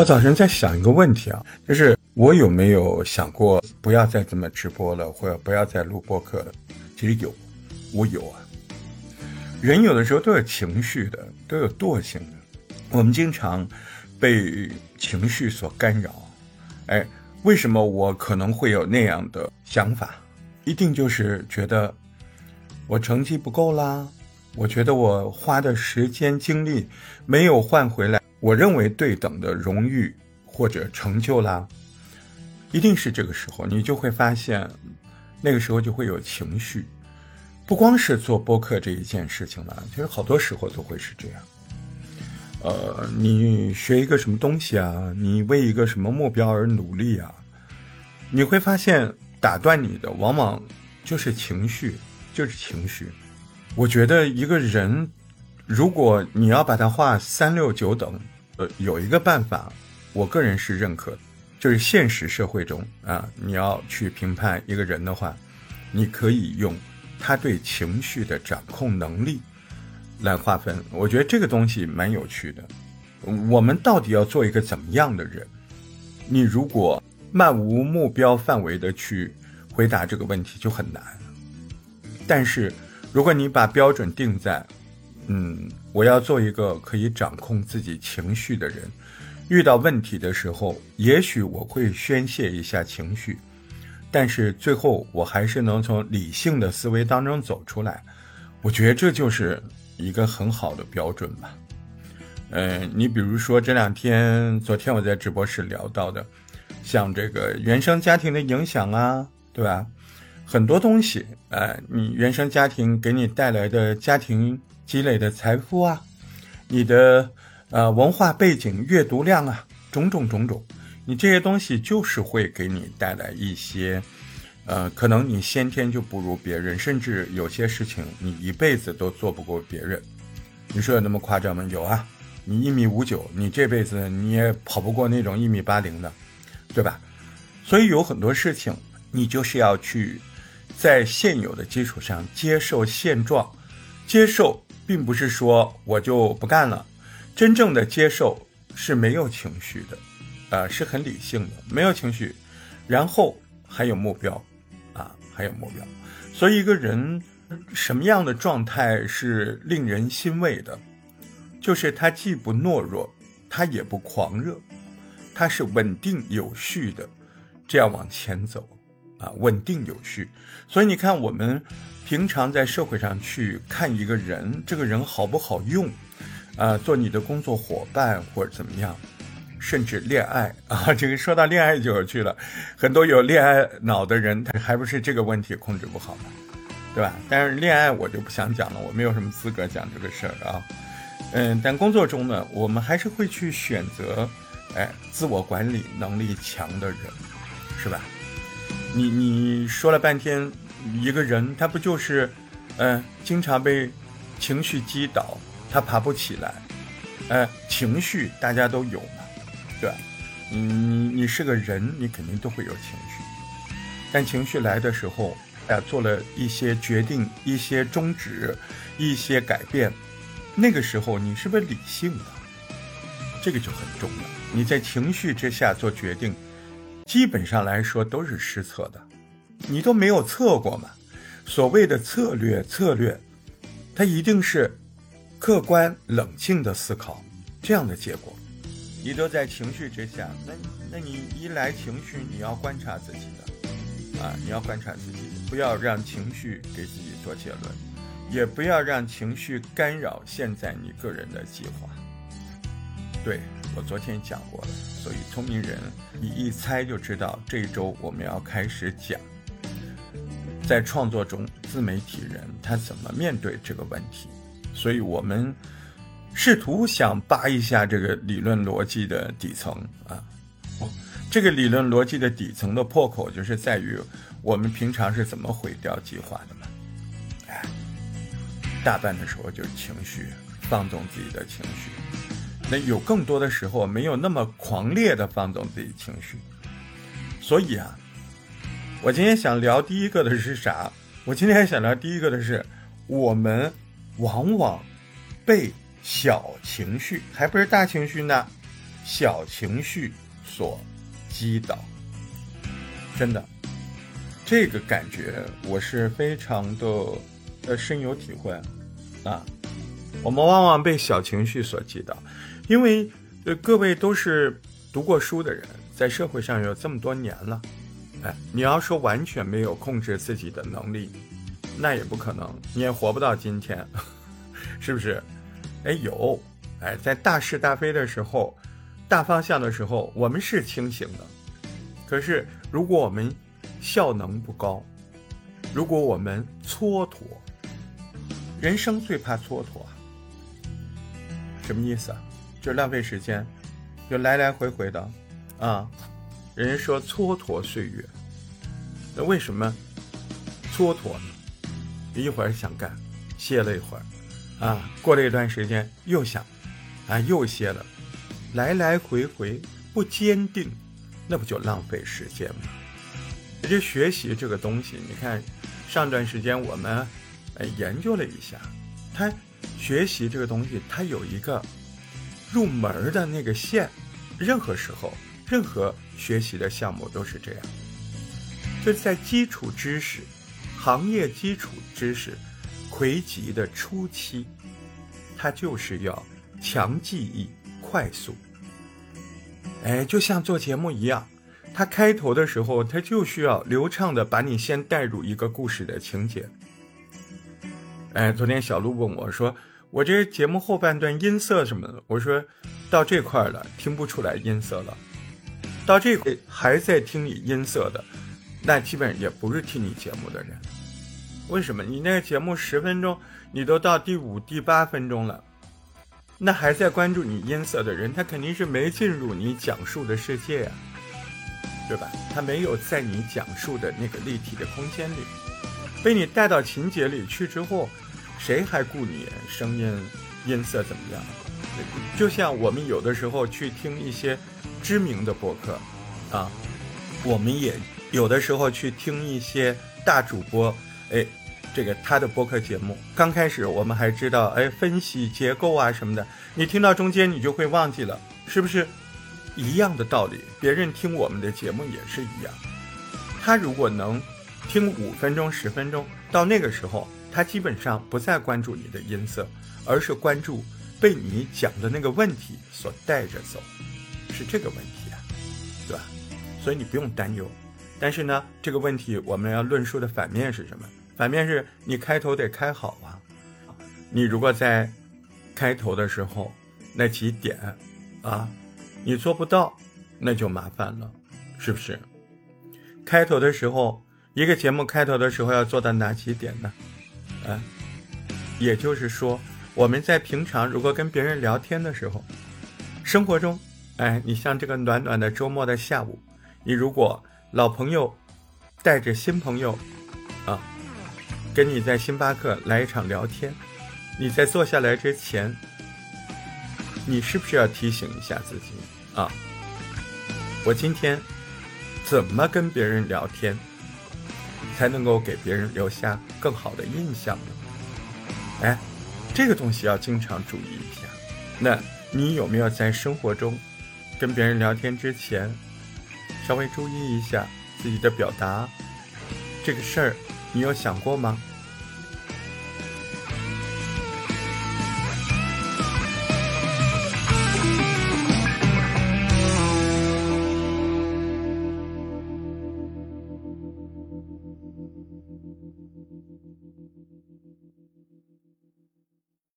我早晨在想一个问题啊，就是我有没有想过不要再这么直播了，或者不要再录播客了？其实有，我有啊。人有的时候都有情绪的，都有惰性的。我们经常被情绪所干扰。哎，为什么我可能会有那样的想法？一定就是觉得我成绩不够啦，我觉得我花的时间精力没有换回来。我认为对等的荣誉或者成就啦，一定是这个时候，你就会发现，那个时候就会有情绪，不光是做播客这一件事情了，其实好多时候都会是这样。呃，你学一个什么东西啊，你为一个什么目标而努力啊，你会发现打断你的往往就是情绪，就是情绪。我觉得一个人。如果你要把它画三六九等，呃，有一个办法，我个人是认可的，就是现实社会中啊，你要去评判一个人的话，你可以用他对情绪的掌控能力来划分。我觉得这个东西蛮有趣的。我们到底要做一个怎么样的人？你如果漫无目标范围的去回答这个问题就很难。但是如果你把标准定在嗯，我要做一个可以掌控自己情绪的人。遇到问题的时候，也许我会宣泄一下情绪，但是最后我还是能从理性的思维当中走出来。我觉得这就是一个很好的标准吧。嗯，你比如说这两天，昨天我在直播室聊到的，像这个原生家庭的影响啊，对吧？很多东西，呃，你原生家庭给你带来的家庭。积累的财富啊，你的呃文化背景、阅读量啊，种种种种，你这些东西就是会给你带来一些，呃，可能你先天就不如别人，甚至有些事情你一辈子都做不过别人。你说有那么夸张吗？有啊，你一米五九，你这辈子你也跑不过那种一米八零的，对吧？所以有很多事情，你就是要去在现有的基础上接受现状，接受。并不是说我就不干了，真正的接受是没有情绪的，呃，是很理性的，没有情绪，然后还有目标，啊，还有目标。所以一个人什么样的状态是令人欣慰的？就是他既不懦弱，他也不狂热，他是稳定有序的，这样往前走，啊，稳定有序。所以你看我们。平常在社会上去看一个人，这个人好不好用，啊，做你的工作伙伴或者怎么样，甚至恋爱 啊，这个说到恋爱就有趣了，很多有恋爱脑的人，他还不是这个问题控制不好吗？对吧？但是恋爱我就不想讲了，我没有什么资格讲这个事儿啊。嗯，但工作中呢，我们还是会去选择，哎，自我管理能力强的人，是吧？你你说了半天。一个人他不就是，嗯，经常被情绪击倒，他爬不起来，呃，情绪大家都有嘛，对吧？你你你是个人，你肯定都会有情绪，但情绪来的时候，哎，做了一些决定、一些终止、一些改变，那个时候你是不是理性的？这个就很重要。你在情绪之下做决定，基本上来说都是失策的。你都没有测过嘛？所谓的策略，策略，它一定是客观冷静的思考这样的结果。你都在情绪之下，那那你一来情绪，你要观察自己的啊，你要观察自己，不要让情绪给自己做结论，也不要让情绪干扰现在你个人的计划。对我昨天讲过了，所以聪明人你一猜就知道这一周我们要开始讲。在创作中，自媒体人他怎么面对这个问题？所以我们试图想扒一下这个理论逻辑的底层啊。这个理论逻辑的底层的破口，就是在于我们平常是怎么毁掉计划的嘛？哎，大半的时候就是情绪，放纵自己的情绪。那有更多的时候，没有那么狂烈的放纵自己情绪。所以啊。我今天想聊第一个的是啥？我今天想聊第一个的是，我们往往被小情绪，还不是大情绪呢，小情绪所击倒。真的，这个感觉我是非常的呃深有体会啊。我们往往被小情绪所击倒，因为呃各位都是读过书的人，在社会上有这么多年了，哎，你要说完全没有控制自己的能力，那也不可能，你也活不到今天，是不是？哎，有，哎，在大是大非的时候，大方向的时候，我们是清醒的，可是。如果我们效能不高，如果我们蹉跎，人生最怕蹉跎，什么意思啊？就浪费时间，就来来回回的，啊，人家说蹉跎岁月，那为什么蹉跎呢？一会儿想干，歇了一会儿，啊，过了一段时间又想，啊，又歇了，来来回回不坚定。那不就浪费时间吗？这学习这个东西，你看，上段时间我们呃研究了一下，它学习这个东西，它有一个入门的那个线，任何时候，任何学习的项目都是这样，就在基础知识、行业基础知识魁集的初期，它就是要强记忆、快速。哎，就像做节目一样，它开头的时候，它就需要流畅的把你先带入一个故事的情节。哎，昨天小鹿问我说：“我这节目后半段音色什么的？”我说：“到这块了，听不出来音色了。到这块还在听你音色的，那基本上也不是听你节目的人。为什么？你那个节目十分钟，你都到第五、第八分钟了。”那还在关注你音色的人，他肯定是没进入你讲述的世界呀，对吧？他没有在你讲述的那个立体的空间里，被你带到情节里去之后，谁还顾你声音音色怎么样？就像我们有的时候去听一些知名的播客，啊，我们也有的时候去听一些大主播，哎。这个他的播客节目刚开始，我们还知道，哎，分析结构啊什么的。你听到中间，你就会忘记了，是不是一样的道理？别人听我们的节目也是一样。他如果能听五分钟、十分钟，到那个时候，他基本上不再关注你的音色，而是关注被你讲的那个问题所带着走，是这个问题啊，对吧？所以你不用担忧。但是呢，这个问题我们要论述的反面是什么？反面是你开头得开好啊，你如果在开头的时候那几点啊，你做不到，那就麻烦了，是不是？开头的时候，一个节目开头的时候要做到哪几点呢？啊，也就是说，我们在平常如果跟别人聊天的时候，生活中，哎，你像这个暖暖的周末的下午，你如果老朋友带着新朋友啊。跟你在星巴克来一场聊天，你在坐下来之前，你是不是要提醒一下自己啊？我今天怎么跟别人聊天，才能够给别人留下更好的印象呢？哎，这个东西要经常注意一下。那你有没有在生活中跟别人聊天之前，稍微注意一下自己的表达？这个事儿。你有想过吗？